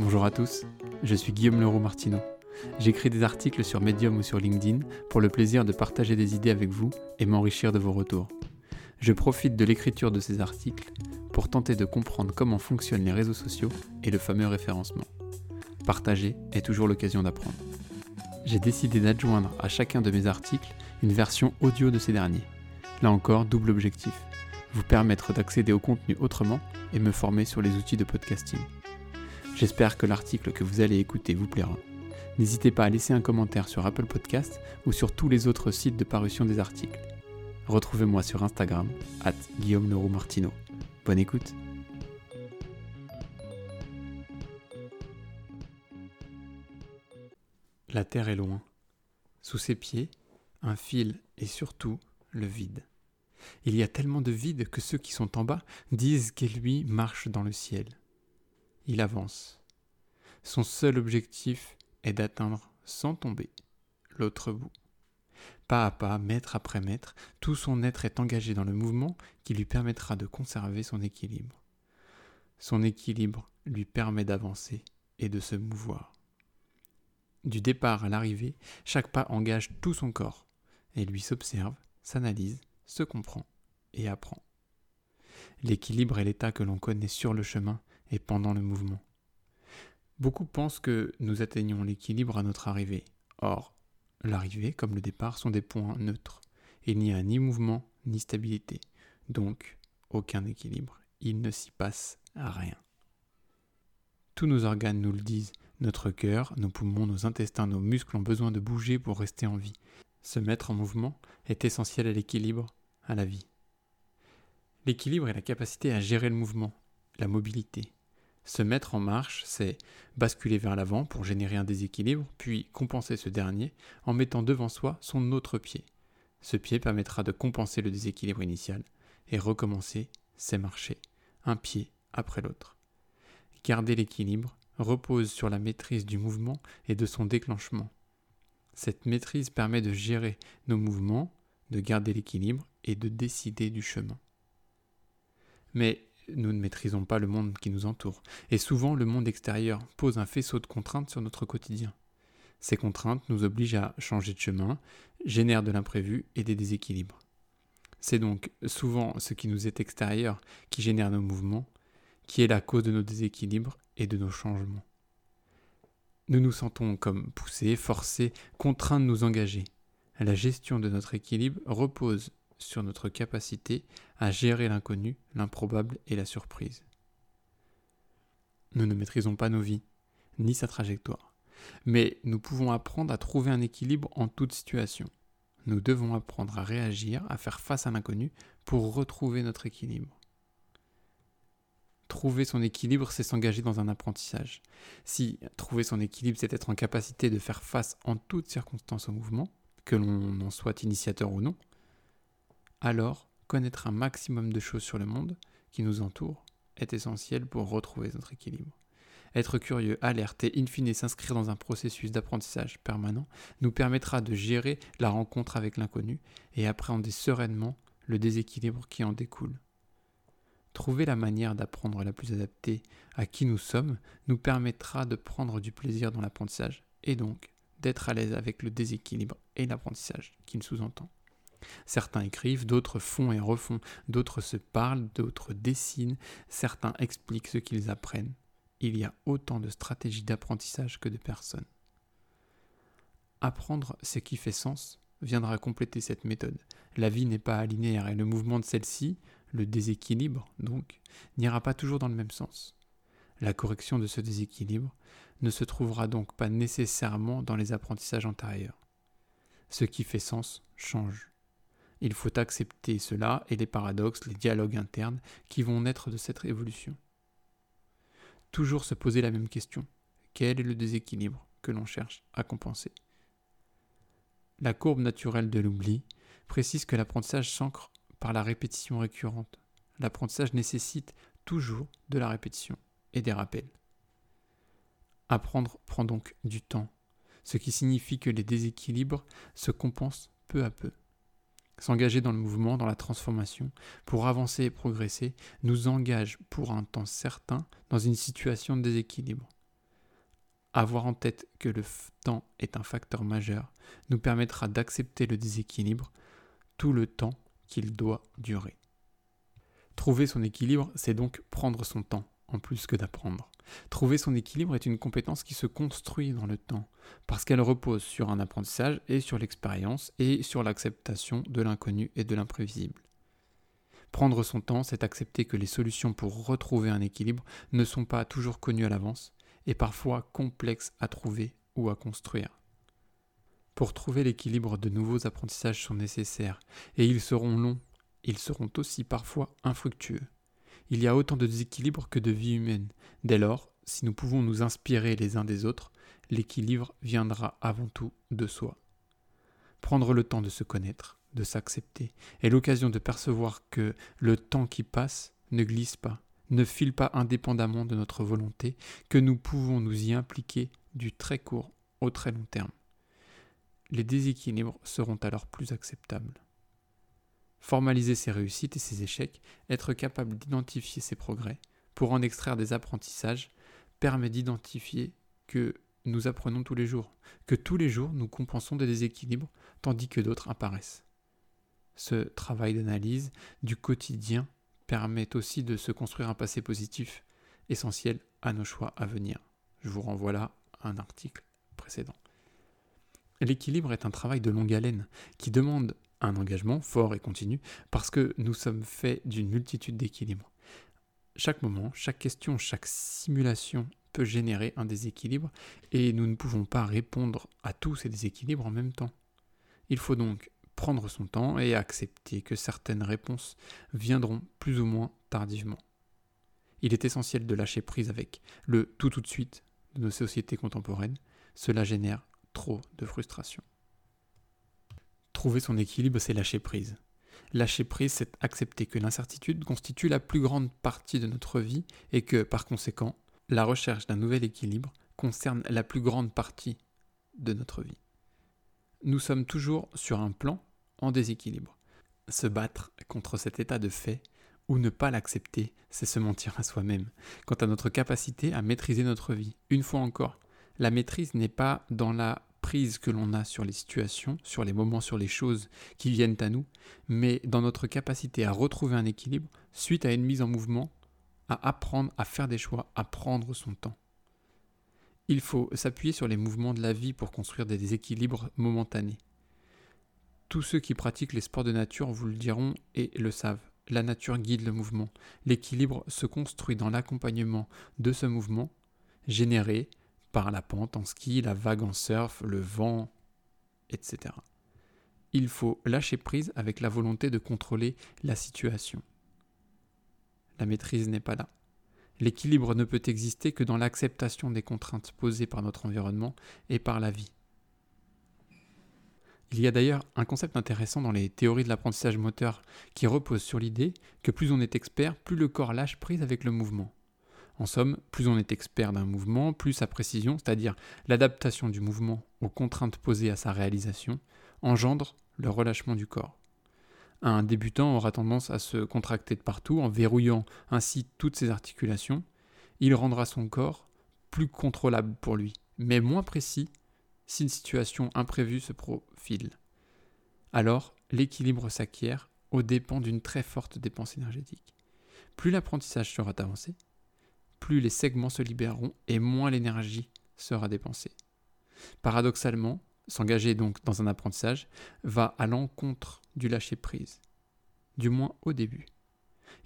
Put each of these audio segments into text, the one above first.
Bonjour à tous, je suis Guillaume Leroux Martineau. J'écris des articles sur Medium ou sur LinkedIn pour le plaisir de partager des idées avec vous et m'enrichir de vos retours. Je profite de l'écriture de ces articles pour tenter de comprendre comment fonctionnent les réseaux sociaux et le fameux référencement. Partager est toujours l'occasion d'apprendre. J'ai décidé d'adjoindre à chacun de mes articles une version audio de ces derniers. Là encore, double objectif vous permettre d'accéder au contenu autrement et me former sur les outils de podcasting. J'espère que l'article que vous allez écouter vous plaira. N'hésitez pas à laisser un commentaire sur Apple Podcast ou sur tous les autres sites de parution des articles. Retrouvez-moi sur Instagram, at Guillaume Leroux Martino. Bonne écoute La terre est loin. Sous ses pieds, un fil et surtout le vide. Il y a tellement de vide que ceux qui sont en bas disent qu'elle lui marche dans le ciel. Il avance. Son seul objectif est d'atteindre sans tomber l'autre bout. Pas à pas, mètre après mètre, tout son être est engagé dans le mouvement qui lui permettra de conserver son équilibre. Son équilibre lui permet d'avancer et de se mouvoir. Du départ à l'arrivée, chaque pas engage tout son corps et lui s'observe, s'analyse se comprend et apprend. L'équilibre est l'état que l'on connaît sur le chemin et pendant le mouvement. Beaucoup pensent que nous atteignons l'équilibre à notre arrivée. Or, l'arrivée comme le départ sont des points neutres. Il n'y a ni mouvement ni stabilité, donc aucun équilibre. Il ne s'y passe rien. Tous nos organes nous le disent. Notre cœur, nos poumons, nos intestins, nos muscles ont besoin de bouger pour rester en vie. Se mettre en mouvement est essentiel à l'équilibre à la vie. L'équilibre est la capacité à gérer le mouvement, la mobilité. Se mettre en marche, c'est basculer vers l'avant pour générer un déséquilibre, puis compenser ce dernier en mettant devant soi son autre pied. Ce pied permettra de compenser le déséquilibre initial et recommencer, c'est marcher, un pied après l'autre. Garder l'équilibre repose sur la maîtrise du mouvement et de son déclenchement. Cette maîtrise permet de gérer nos mouvements, de garder l'équilibre et de décider du chemin. Mais nous ne maîtrisons pas le monde qui nous entoure, et souvent le monde extérieur pose un faisceau de contraintes sur notre quotidien. Ces contraintes nous obligent à changer de chemin, génèrent de l'imprévu et des déséquilibres. C'est donc souvent ce qui nous est extérieur qui génère nos mouvements, qui est la cause de nos déséquilibres et de nos changements. Nous nous sentons comme poussés, forcés, contraints de nous engager. La gestion de notre équilibre repose sur notre capacité à gérer l'inconnu, l'improbable et la surprise. Nous ne maîtrisons pas nos vies, ni sa trajectoire, mais nous pouvons apprendre à trouver un équilibre en toute situation. Nous devons apprendre à réagir, à faire face à l'inconnu pour retrouver notre équilibre. Trouver son équilibre, c'est s'engager dans un apprentissage. Si trouver son équilibre, c'est être en capacité de faire face en toutes circonstances au mouvement, que l'on en soit initiateur ou non, alors connaître un maximum de choses sur le monde qui nous entoure est essentiel pour retrouver notre équilibre. Être curieux, alerte et in fine s'inscrire dans un processus d'apprentissage permanent nous permettra de gérer la rencontre avec l'inconnu et appréhender sereinement le déséquilibre qui en découle. Trouver la manière d'apprendre la plus adaptée à qui nous sommes nous permettra de prendre du plaisir dans l'apprentissage et donc d'être à l'aise avec le déséquilibre et l'apprentissage qu'il sous-entend. Certains écrivent, d'autres font et refont, d'autres se parlent, d'autres dessinent, certains expliquent ce qu'ils apprennent. Il y a autant de stratégies d'apprentissage que de personnes. Apprendre ce qui fait sens viendra compléter cette méthode. La vie n'est pas linéaire et le mouvement de celle-ci, le déséquilibre donc, n'ira pas toujours dans le même sens. La correction de ce déséquilibre ne se trouvera donc pas nécessairement dans les apprentissages antérieurs. Ce qui fait sens change. Il faut accepter cela et les paradoxes, les dialogues internes qui vont naître de cette révolution. Toujours se poser la même question. Quel est le déséquilibre que l'on cherche à compenser? La courbe naturelle de l'oubli précise que l'apprentissage s'ancre par la répétition récurrente. L'apprentissage nécessite toujours de la répétition et des rappels. Apprendre prend donc du temps, ce qui signifie que les déséquilibres se compensent peu à peu. S'engager dans le mouvement, dans la transformation, pour avancer et progresser, nous engage pour un temps certain dans une situation de déséquilibre. avoir en tête que le temps est un facteur majeur nous permettra d'accepter le déséquilibre tout le temps qu'il doit durer. Trouver son équilibre, c'est donc prendre son temps, en plus que d'apprendre. Trouver son équilibre est une compétence qui se construit dans le temps, parce qu'elle repose sur un apprentissage et sur l'expérience et sur l'acceptation de l'inconnu et de l'imprévisible. Prendre son temps, c'est accepter que les solutions pour retrouver un équilibre ne sont pas toujours connues à l'avance et parfois complexes à trouver ou à construire. Pour trouver l'équilibre, de nouveaux apprentissages sont nécessaires, et ils seront longs, ils seront aussi parfois infructueux. Il y a autant de déséquilibre que de vie humaine. Dès lors, si nous pouvons nous inspirer les uns des autres, l'équilibre viendra avant tout de soi. Prendre le temps de se connaître, de s'accepter, est l'occasion de percevoir que le temps qui passe ne glisse pas, ne file pas indépendamment de notre volonté, que nous pouvons nous y impliquer du très court au très long terme les déséquilibres seront alors plus acceptables. Formaliser ses réussites et ses échecs, être capable d'identifier ses progrès, pour en extraire des apprentissages, permet d'identifier que nous apprenons tous les jours, que tous les jours nous compensons des déséquilibres tandis que d'autres apparaissent. Ce travail d'analyse du quotidien permet aussi de se construire un passé positif, essentiel à nos choix à venir. Je vous renvoie là à un article précédent. L'équilibre est un travail de longue haleine qui demande un engagement fort et continu parce que nous sommes faits d'une multitude d'équilibres. Chaque moment, chaque question, chaque simulation peut générer un déséquilibre et nous ne pouvons pas répondre à tous ces déséquilibres en même temps. Il faut donc prendre son temps et accepter que certaines réponses viendront plus ou moins tardivement. Il est essentiel de lâcher prise avec le tout tout de suite de nos sociétés contemporaines. Cela génère trop de frustration. Trouver son équilibre, c'est lâcher prise. Lâcher prise, c'est accepter que l'incertitude constitue la plus grande partie de notre vie et que, par conséquent, la recherche d'un nouvel équilibre concerne la plus grande partie de notre vie. Nous sommes toujours sur un plan en déséquilibre. Se battre contre cet état de fait ou ne pas l'accepter, c'est se mentir à soi-même quant à notre capacité à maîtriser notre vie. Une fois encore, la maîtrise n'est pas dans la que l'on a sur les situations, sur les moments, sur les choses qui viennent à nous, mais dans notre capacité à retrouver un équilibre suite à une mise en mouvement, à apprendre à faire des choix, à prendre son temps. Il faut s'appuyer sur les mouvements de la vie pour construire des équilibres momentanés. Tous ceux qui pratiquent les sports de nature vous le diront et le savent. La nature guide le mouvement. L'équilibre se construit dans l'accompagnement de ce mouvement généré par la pente en ski, la vague en surf, le vent, etc. Il faut lâcher prise avec la volonté de contrôler la situation. La maîtrise n'est pas là. L'équilibre ne peut exister que dans l'acceptation des contraintes posées par notre environnement et par la vie. Il y a d'ailleurs un concept intéressant dans les théories de l'apprentissage moteur qui repose sur l'idée que plus on est expert, plus le corps lâche prise avec le mouvement. En somme, plus on est expert d'un mouvement, plus sa précision, c'est-à-dire l'adaptation du mouvement aux contraintes posées à sa réalisation, engendre le relâchement du corps. Un débutant aura tendance à se contracter de partout en verrouillant ainsi toutes ses articulations. Il rendra son corps plus contrôlable pour lui, mais moins précis si une situation imprévue se profile. Alors, l'équilibre s'acquiert au dépens d'une très forte dépense énergétique. Plus l'apprentissage sera avancé, plus les segments se libéreront et moins l'énergie sera dépensée. Paradoxalement, s'engager donc dans un apprentissage va à l'encontre du lâcher-prise, du moins au début.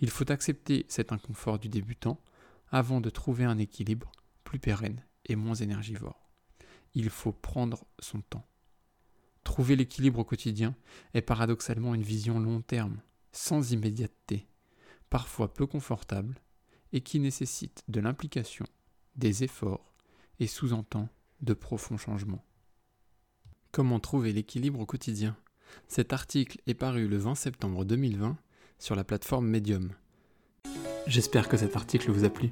Il faut accepter cet inconfort du débutant avant de trouver un équilibre plus pérenne et moins énergivore. Il faut prendre son temps. Trouver l'équilibre au quotidien est paradoxalement une vision long terme, sans immédiateté, parfois peu confortable, et qui nécessite de l'implication, des efforts et sous-entend de profonds changements. Comment trouver l'équilibre au quotidien? Cet article est paru le 20 septembre 2020 sur la plateforme Medium. J'espère que cet article vous a plu.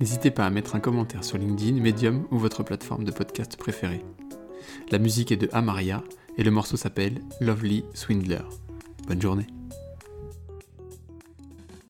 N'hésitez pas à mettre un commentaire sur LinkedIn, Medium ou votre plateforme de podcast préférée. La musique est de Amaria et le morceau s'appelle Lovely Swindler. Bonne journée.